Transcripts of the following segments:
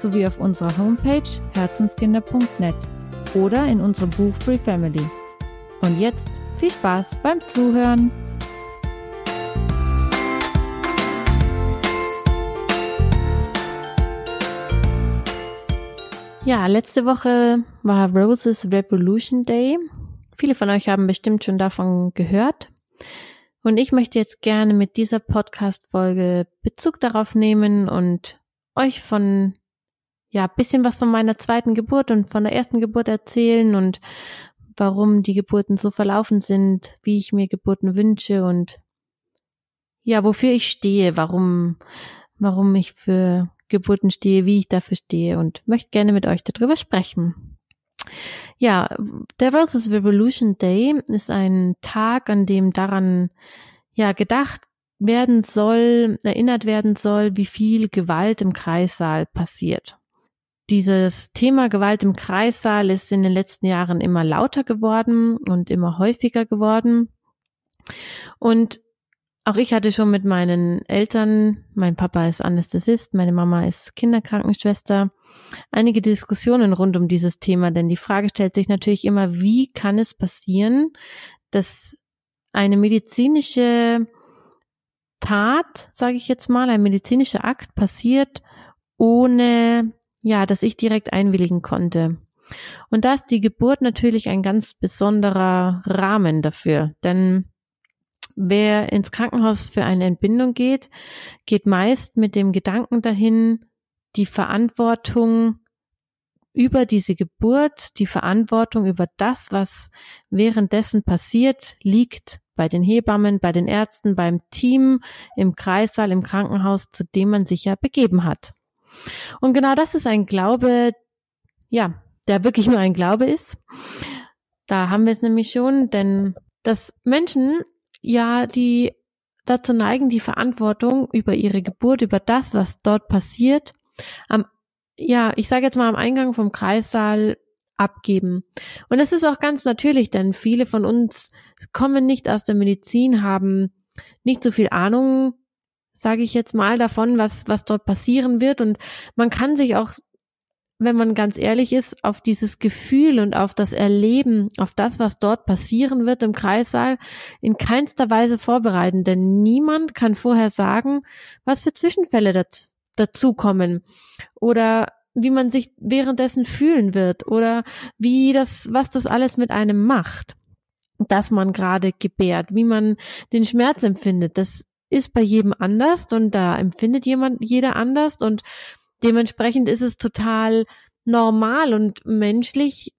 sowie auf unserer Homepage herzenskinder.net oder in unserem Buch Free Family. Und jetzt viel Spaß beim Zuhören! Ja, letzte Woche war Roses Revolution Day. Viele von euch haben bestimmt schon davon gehört. Und ich möchte jetzt gerne mit dieser Podcast-Folge Bezug darauf nehmen und euch von, ja, bisschen was von meiner zweiten Geburt und von der ersten Geburt erzählen und warum die Geburten so verlaufen sind, wie ich mir Geburten wünsche und ja, wofür ich stehe, warum, warum ich für Geburten stehe, wie ich dafür stehe und möchte gerne mit euch darüber sprechen. Ja, der Versus Revolution Day ist ein Tag, an dem daran ja gedacht werden soll, erinnert werden soll, wie viel Gewalt im Kreissaal passiert. Dieses Thema Gewalt im Kreissaal ist in den letzten Jahren immer lauter geworden und immer häufiger geworden. Und auch ich hatte schon mit meinen Eltern, mein Papa ist Anästhesist, meine Mama ist Kinderkrankenschwester, einige Diskussionen rund um dieses Thema, denn die Frage stellt sich natürlich immer, wie kann es passieren, dass eine medizinische Tat, sage ich jetzt mal, ein medizinischer Akt passiert, ohne ja, dass ich direkt einwilligen konnte. Und da ist die Geburt natürlich ein ganz besonderer Rahmen dafür, denn Wer ins Krankenhaus für eine Entbindung geht, geht meist mit dem Gedanken dahin, die Verantwortung über diese Geburt, die Verantwortung über das, was währenddessen passiert, liegt bei den Hebammen, bei den Ärzten, beim Team, im Kreissaal, im Krankenhaus, zu dem man sich ja begeben hat. Und genau das ist ein Glaube, ja, der wirklich nur ein Glaube ist. Da haben wir es nämlich schon, denn dass Menschen ja, die dazu neigen, die Verantwortung über ihre Geburt, über das, was dort passiert, am, ja, ich sage jetzt mal am Eingang vom Kreissaal abgeben. Und das ist auch ganz natürlich, denn viele von uns kommen nicht aus der Medizin, haben nicht so viel Ahnung, sage ich jetzt mal, davon, was, was dort passieren wird. Und man kann sich auch wenn man ganz ehrlich ist, auf dieses Gefühl und auf das Erleben, auf das, was dort passieren wird im Kreissaal, in keinster Weise vorbereiten. Denn niemand kann vorher sagen, was für Zwischenfälle dazu, dazukommen oder wie man sich währenddessen fühlen wird oder wie das, was das alles mit einem macht, dass man gerade gebärt, wie man den Schmerz empfindet. Das ist bei jedem anders und da empfindet jemand, jeder anders und Dementsprechend ist es total normal und menschlich,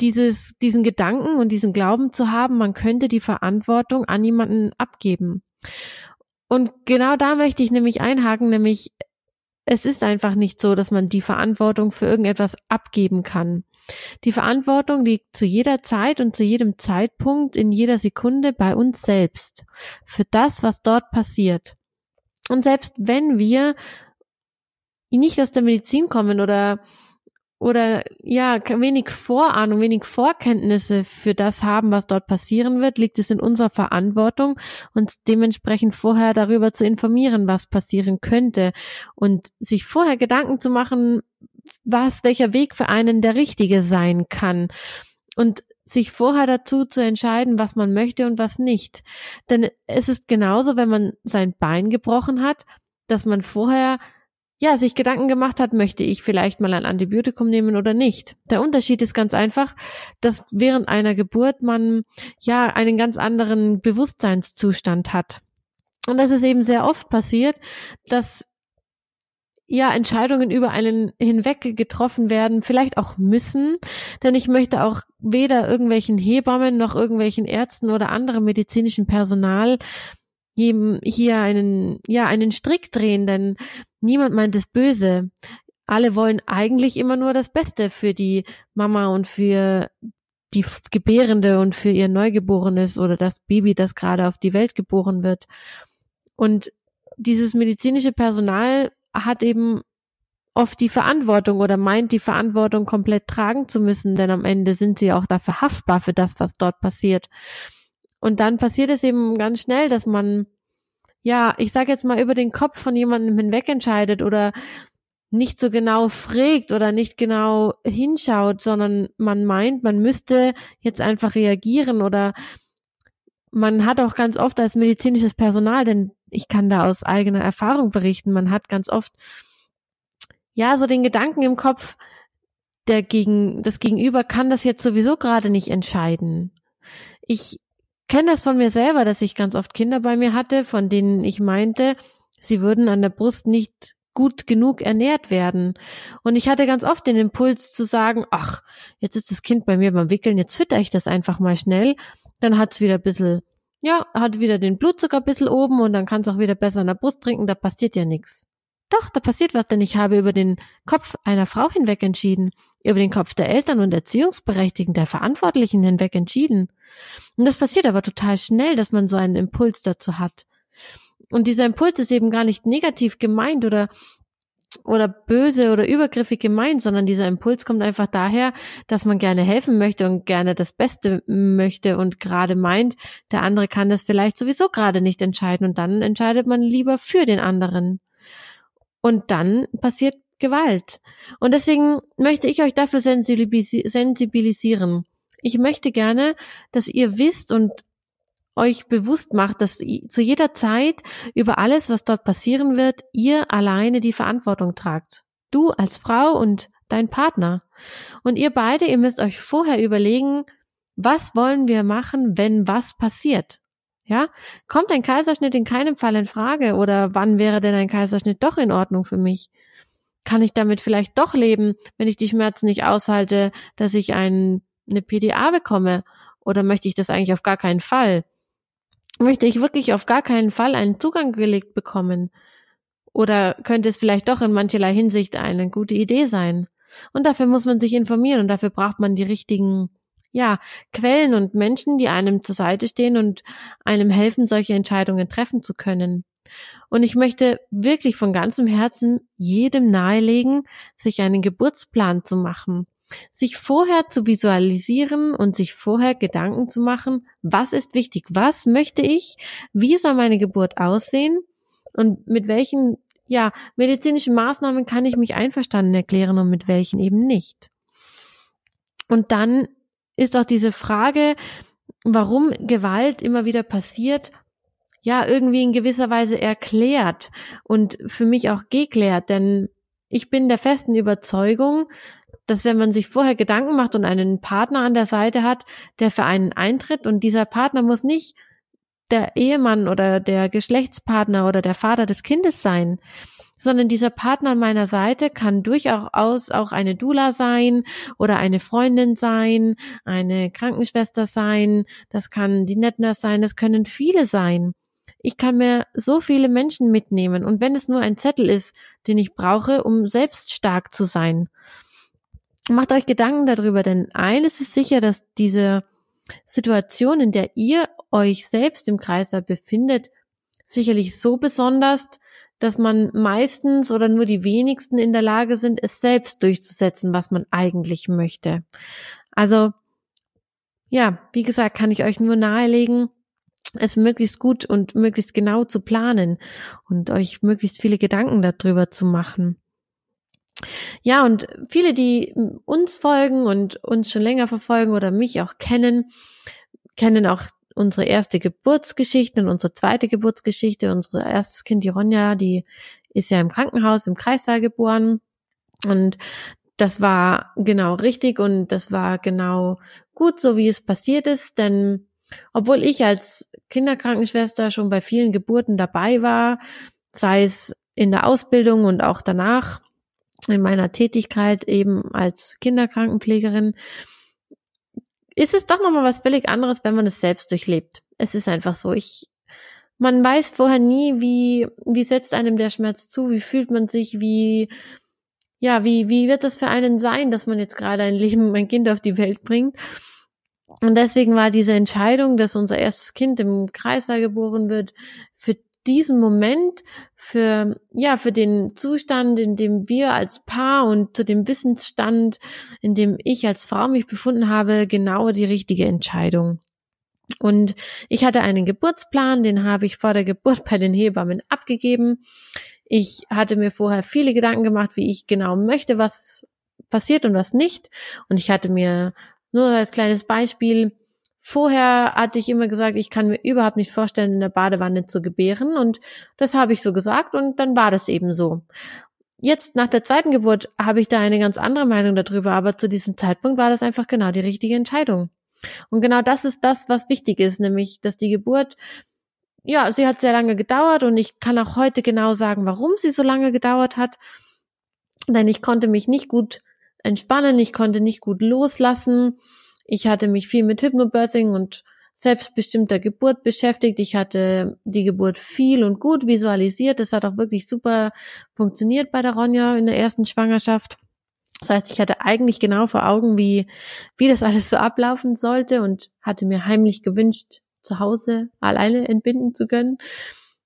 dieses, diesen Gedanken und diesen Glauben zu haben, man könnte die Verantwortung an jemanden abgeben. Und genau da möchte ich nämlich einhaken, nämlich es ist einfach nicht so, dass man die Verantwortung für irgendetwas abgeben kann. Die Verantwortung liegt zu jeder Zeit und zu jedem Zeitpunkt in jeder Sekunde bei uns selbst für das, was dort passiert. Und selbst wenn wir nicht aus der Medizin kommen oder oder ja, wenig Vorahnung, wenig Vorkenntnisse für das haben, was dort passieren wird, liegt es in unserer Verantwortung, uns dementsprechend vorher darüber zu informieren, was passieren könnte. Und sich vorher Gedanken zu machen, was, welcher Weg für einen der richtige sein kann. Und sich vorher dazu zu entscheiden, was man möchte und was nicht. Denn es ist genauso, wenn man sein Bein gebrochen hat, dass man vorher ja, sich Gedanken gemacht hat, möchte ich vielleicht mal ein Antibiotikum nehmen oder nicht. Der Unterschied ist ganz einfach, dass während einer Geburt man ja einen ganz anderen Bewusstseinszustand hat. Und das ist eben sehr oft passiert, dass ja Entscheidungen über einen hinweg getroffen werden, vielleicht auch müssen, denn ich möchte auch weder irgendwelchen Hebammen noch irgendwelchen Ärzten oder anderem medizinischen Personal hier einen, ja, einen Strick drehen, denn niemand meint es böse. alle wollen eigentlich immer nur das Beste für die Mama und für die Gebärende und für ihr Neugeborenes oder das Baby, das gerade auf die Welt geboren wird. Und dieses medizinische Personal hat eben oft die Verantwortung oder meint die Verantwortung komplett tragen zu müssen, denn am Ende sind sie auch dafür haftbar für das, was dort passiert. Und dann passiert es eben ganz schnell, dass man, ja, ich sage jetzt mal, über den Kopf von jemandem hinweg entscheidet oder nicht so genau fragt oder nicht genau hinschaut, sondern man meint, man müsste jetzt einfach reagieren oder man hat auch ganz oft als medizinisches Personal, denn ich kann da aus eigener Erfahrung berichten, man hat ganz oft ja so den Gedanken im Kopf, der gegen das Gegenüber kann das jetzt sowieso gerade nicht entscheiden. Ich kenne das von mir selber, dass ich ganz oft Kinder bei mir hatte, von denen ich meinte, sie würden an der Brust nicht gut genug ernährt werden. Und ich hatte ganz oft den Impuls zu sagen, ach, jetzt ist das Kind bei mir beim Wickeln, jetzt fütter ich das einfach mal schnell. Dann hat's wieder ein bisschen, ja, hat wieder den Blutzucker ein bisschen oben und dann kann es auch wieder besser an der Brust trinken, da passiert ja nichts. Doch, da passiert was, denn ich habe über den Kopf einer Frau hinweg entschieden, über den Kopf der Eltern und Erziehungsberechtigten, der Verantwortlichen hinweg entschieden. Und das passiert aber total schnell, dass man so einen Impuls dazu hat. Und dieser Impuls ist eben gar nicht negativ gemeint oder oder böse oder übergriffig gemeint, sondern dieser Impuls kommt einfach daher, dass man gerne helfen möchte und gerne das Beste möchte und gerade meint, der andere kann das vielleicht sowieso gerade nicht entscheiden und dann entscheidet man lieber für den anderen. Und dann passiert Gewalt. Und deswegen möchte ich euch dafür sensibilisieren. Ich möchte gerne, dass ihr wisst und euch bewusst macht, dass zu jeder Zeit über alles, was dort passieren wird, ihr alleine die Verantwortung tragt. Du als Frau und dein Partner. Und ihr beide, ihr müsst euch vorher überlegen, was wollen wir machen, wenn was passiert? Ja, kommt ein Kaiserschnitt in keinem Fall in Frage oder wann wäre denn ein Kaiserschnitt doch in Ordnung für mich? Kann ich damit vielleicht doch leben, wenn ich die Schmerzen nicht aushalte, dass ich ein, eine PDA bekomme? Oder möchte ich das eigentlich auf gar keinen Fall? möchte ich wirklich auf gar keinen Fall einen Zugang gelegt bekommen? Oder könnte es vielleicht doch in mancherlei Hinsicht eine gute Idee sein? Und dafür muss man sich informieren und dafür braucht man die richtigen, ja, Quellen und Menschen, die einem zur Seite stehen und einem helfen, solche Entscheidungen treffen zu können. Und ich möchte wirklich von ganzem Herzen jedem nahelegen, sich einen Geburtsplan zu machen sich vorher zu visualisieren und sich vorher Gedanken zu machen, was ist wichtig, was möchte ich, wie soll meine Geburt aussehen und mit welchen ja, medizinischen Maßnahmen kann ich mich einverstanden erklären und mit welchen eben nicht. Und dann ist auch diese Frage, warum Gewalt immer wieder passiert, ja, irgendwie in gewisser Weise erklärt und für mich auch geklärt, denn ich bin der festen Überzeugung, dass wenn man sich vorher Gedanken macht und einen Partner an der Seite hat, der für einen eintritt und dieser Partner muss nicht der Ehemann oder der Geschlechtspartner oder der Vater des Kindes sein, sondern dieser Partner an meiner Seite kann durchaus auch eine Dula sein oder eine Freundin sein, eine Krankenschwester sein, das kann die Netner sein, das können viele sein. Ich kann mir so viele Menschen mitnehmen und wenn es nur ein Zettel ist, den ich brauche, um selbst stark zu sein. Macht euch Gedanken darüber, denn eines ist sicher, dass diese Situation, in der ihr euch selbst im Kreislauf befindet, sicherlich so besonders, dass man meistens oder nur die wenigsten in der Lage sind, es selbst durchzusetzen, was man eigentlich möchte. Also, ja, wie gesagt, kann ich euch nur nahelegen, es möglichst gut und möglichst genau zu planen und euch möglichst viele Gedanken darüber zu machen. Ja, und viele, die uns folgen und uns schon länger verfolgen oder mich auch kennen, kennen auch unsere erste Geburtsgeschichte und unsere zweite Geburtsgeschichte. Unsere erstes Kind, die Ronja, die ist ja im Krankenhaus im Kreissaal geboren. Und das war genau richtig und das war genau gut, so wie es passiert ist, denn obwohl ich als Kinderkrankenschwester schon bei vielen Geburten dabei war, sei es in der Ausbildung und auch danach, in meiner Tätigkeit eben als Kinderkrankenpflegerin, ist es doch nochmal was völlig anderes, wenn man es selbst durchlebt. Es ist einfach so. Ich, man weiß vorher nie, wie, wie setzt einem der Schmerz zu, wie fühlt man sich, wie, ja, wie, wie wird das für einen sein, dass man jetzt gerade ein Leben, ein Kind auf die Welt bringt? Und deswegen war diese Entscheidung, dass unser erstes Kind im Kreißsaal geboren wird, für diesen Moment, für, ja, für den Zustand, in dem wir als Paar und zu dem Wissensstand, in dem ich als Frau mich befunden habe, genau die richtige Entscheidung. Und ich hatte einen Geburtsplan, den habe ich vor der Geburt bei den Hebammen abgegeben. Ich hatte mir vorher viele Gedanken gemacht, wie ich genau möchte, was passiert und was nicht. Und ich hatte mir nur als kleines Beispiel Vorher hatte ich immer gesagt, ich kann mir überhaupt nicht vorstellen, in der Badewanne zu gebären. Und das habe ich so gesagt und dann war das eben so. Jetzt nach der zweiten Geburt habe ich da eine ganz andere Meinung darüber, aber zu diesem Zeitpunkt war das einfach genau die richtige Entscheidung. Und genau das ist das, was wichtig ist, nämlich, dass die Geburt, ja, sie hat sehr lange gedauert und ich kann auch heute genau sagen, warum sie so lange gedauert hat. Denn ich konnte mich nicht gut entspannen, ich konnte nicht gut loslassen. Ich hatte mich viel mit Hypnobirthing und selbstbestimmter Geburt beschäftigt. Ich hatte die Geburt viel und gut visualisiert. Das hat auch wirklich super funktioniert bei der Ronja in der ersten Schwangerschaft. Das heißt, ich hatte eigentlich genau vor Augen, wie, wie das alles so ablaufen sollte und hatte mir heimlich gewünscht, zu Hause alleine entbinden zu können.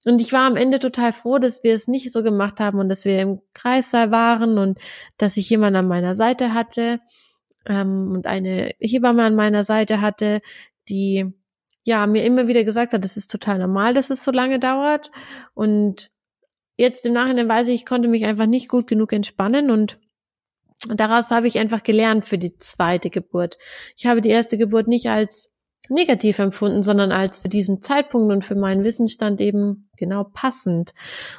Und ich war am Ende total froh, dass wir es nicht so gemacht haben und dass wir im Kreissaal waren und dass ich jemanden an meiner Seite hatte ähm, und eine Hebamme an meiner Seite hatte, die ja mir immer wieder gesagt hat, das ist total normal, dass es so lange dauert. Und jetzt im Nachhinein weiß ich, ich konnte mich einfach nicht gut genug entspannen und daraus habe ich einfach gelernt für die zweite Geburt. Ich habe die erste Geburt nicht als negativ empfunden, sondern als für diesen Zeitpunkt und für meinen Wissensstand eben genau passend.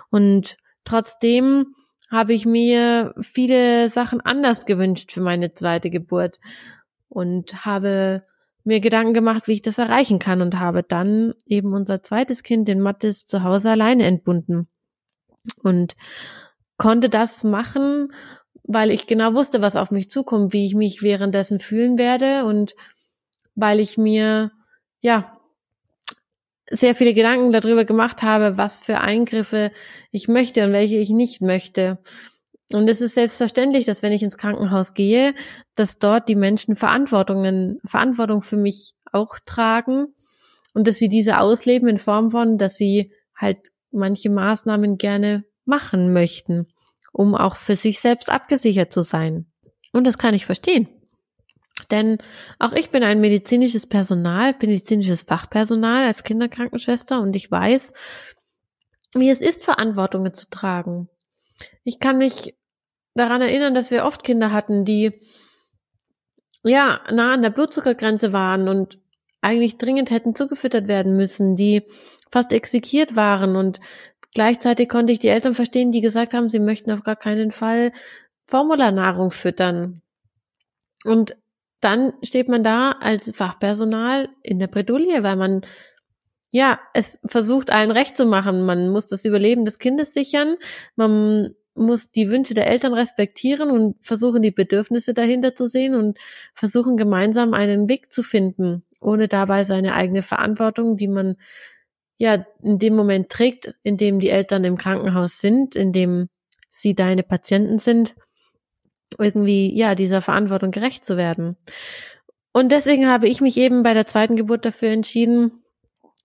Und trotzdem habe ich mir viele Sachen anders gewünscht für meine zweite Geburt und habe mir Gedanken gemacht, wie ich das erreichen kann und habe dann eben unser zweites Kind, den Mattes, zu Hause alleine entbunden und konnte das machen, weil ich genau wusste, was auf mich zukommt, wie ich mich währenddessen fühlen werde und weil ich mir ja sehr viele Gedanken darüber gemacht habe, was für Eingriffe ich möchte und welche ich nicht möchte. Und es ist selbstverständlich, dass wenn ich ins Krankenhaus gehe, dass dort die Menschen Verantwortungen, Verantwortung für mich auch tragen und dass sie diese ausleben in Form von, dass sie halt manche Maßnahmen gerne machen möchten, um auch für sich selbst abgesichert zu sein. Und das kann ich verstehen. Denn auch ich bin ein medizinisches Personal, medizinisches Fachpersonal als Kinderkrankenschwester und ich weiß, wie es ist, Verantwortungen zu tragen. Ich kann mich daran erinnern, dass wir oft Kinder hatten, die ja nah an der Blutzuckergrenze waren und eigentlich dringend hätten zugefüttert werden müssen, die fast exekiert waren und gleichzeitig konnte ich die Eltern verstehen, die gesagt haben, sie möchten auf gar keinen Fall Formularnahrung füttern. Und dann steht man da als Fachpersonal in der Bredouille, weil man ja, es versucht allen recht zu machen. Man muss das Überleben des Kindes sichern. Man muss die Wünsche der Eltern respektieren und versuchen, die Bedürfnisse dahinter zu sehen und versuchen, gemeinsam einen Weg zu finden, ohne dabei seine eigene Verantwortung, die man ja in dem Moment trägt, in dem die Eltern im Krankenhaus sind, in dem sie deine Patienten sind, irgendwie, ja, dieser Verantwortung gerecht zu werden. Und deswegen habe ich mich eben bei der zweiten Geburt dafür entschieden,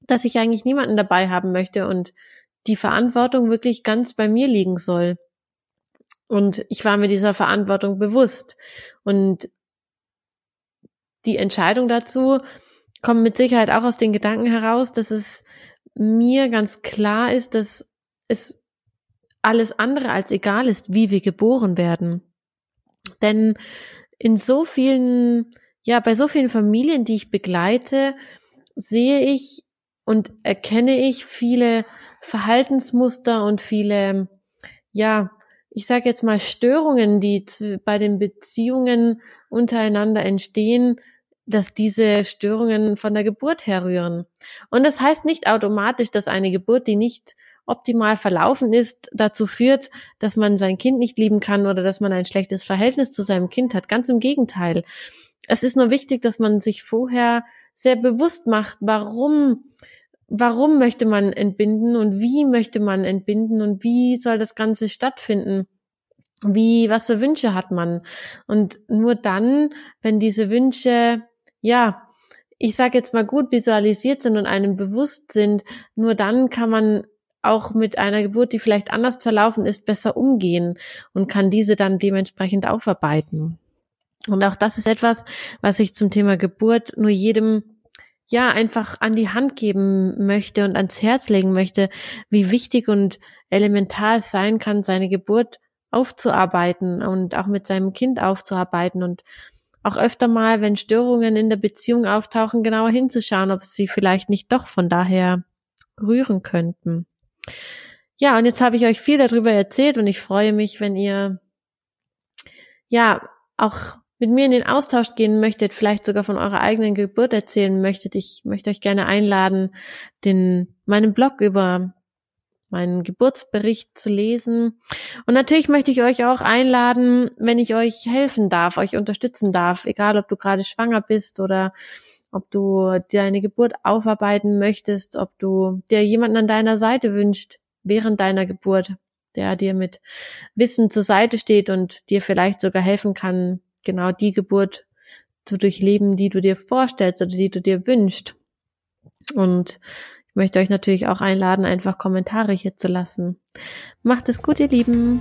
dass ich eigentlich niemanden dabei haben möchte und die Verantwortung wirklich ganz bei mir liegen soll. Und ich war mir dieser Verantwortung bewusst. Und die Entscheidung dazu kommt mit Sicherheit auch aus den Gedanken heraus, dass es mir ganz klar ist, dass es alles andere als egal ist, wie wir geboren werden. Denn in so vielen, ja, bei so vielen Familien, die ich begleite, sehe ich und erkenne ich viele Verhaltensmuster und viele, ja, ich sage jetzt mal Störungen, die bei den Beziehungen untereinander entstehen, dass diese Störungen von der Geburt herrühren. Und das heißt nicht automatisch, dass eine Geburt, die nicht optimal verlaufen ist, dazu führt, dass man sein Kind nicht lieben kann oder dass man ein schlechtes Verhältnis zu seinem Kind hat. Ganz im Gegenteil. Es ist nur wichtig, dass man sich vorher sehr bewusst macht, warum warum möchte man entbinden und wie möchte man entbinden und wie soll das Ganze stattfinden. Wie, was für Wünsche hat man? Und nur dann, wenn diese Wünsche, ja, ich sage jetzt mal gut visualisiert sind und einem bewusst sind, nur dann kann man auch mit einer Geburt, die vielleicht anders verlaufen ist, besser umgehen und kann diese dann dementsprechend aufarbeiten. Und auch das ist etwas, was ich zum Thema Geburt nur jedem ja einfach an die Hand geben möchte und ans Herz legen möchte, wie wichtig und elementar es sein kann, seine Geburt aufzuarbeiten und auch mit seinem Kind aufzuarbeiten und auch öfter mal, wenn Störungen in der Beziehung auftauchen, genauer hinzuschauen, ob sie vielleicht nicht doch von daher rühren könnten. Ja, und jetzt habe ich euch viel darüber erzählt und ich freue mich, wenn ihr ja auch mit mir in den Austausch gehen möchtet, vielleicht sogar von eurer eigenen Geburt erzählen möchtet, ich möchte euch gerne einladen, den, meinen Blog über meinen Geburtsbericht zu lesen. Und natürlich möchte ich euch auch einladen, wenn ich euch helfen darf, euch unterstützen darf, egal ob du gerade schwanger bist oder ob du deine Geburt aufarbeiten möchtest, ob du dir jemanden an deiner Seite wünscht während deiner Geburt, der dir mit Wissen zur Seite steht und dir vielleicht sogar helfen kann, genau die Geburt zu durchleben, die du dir vorstellst oder die du dir wünschst. Und ich möchte euch natürlich auch einladen, einfach Kommentare hier zu lassen. Macht es gut, ihr Lieben.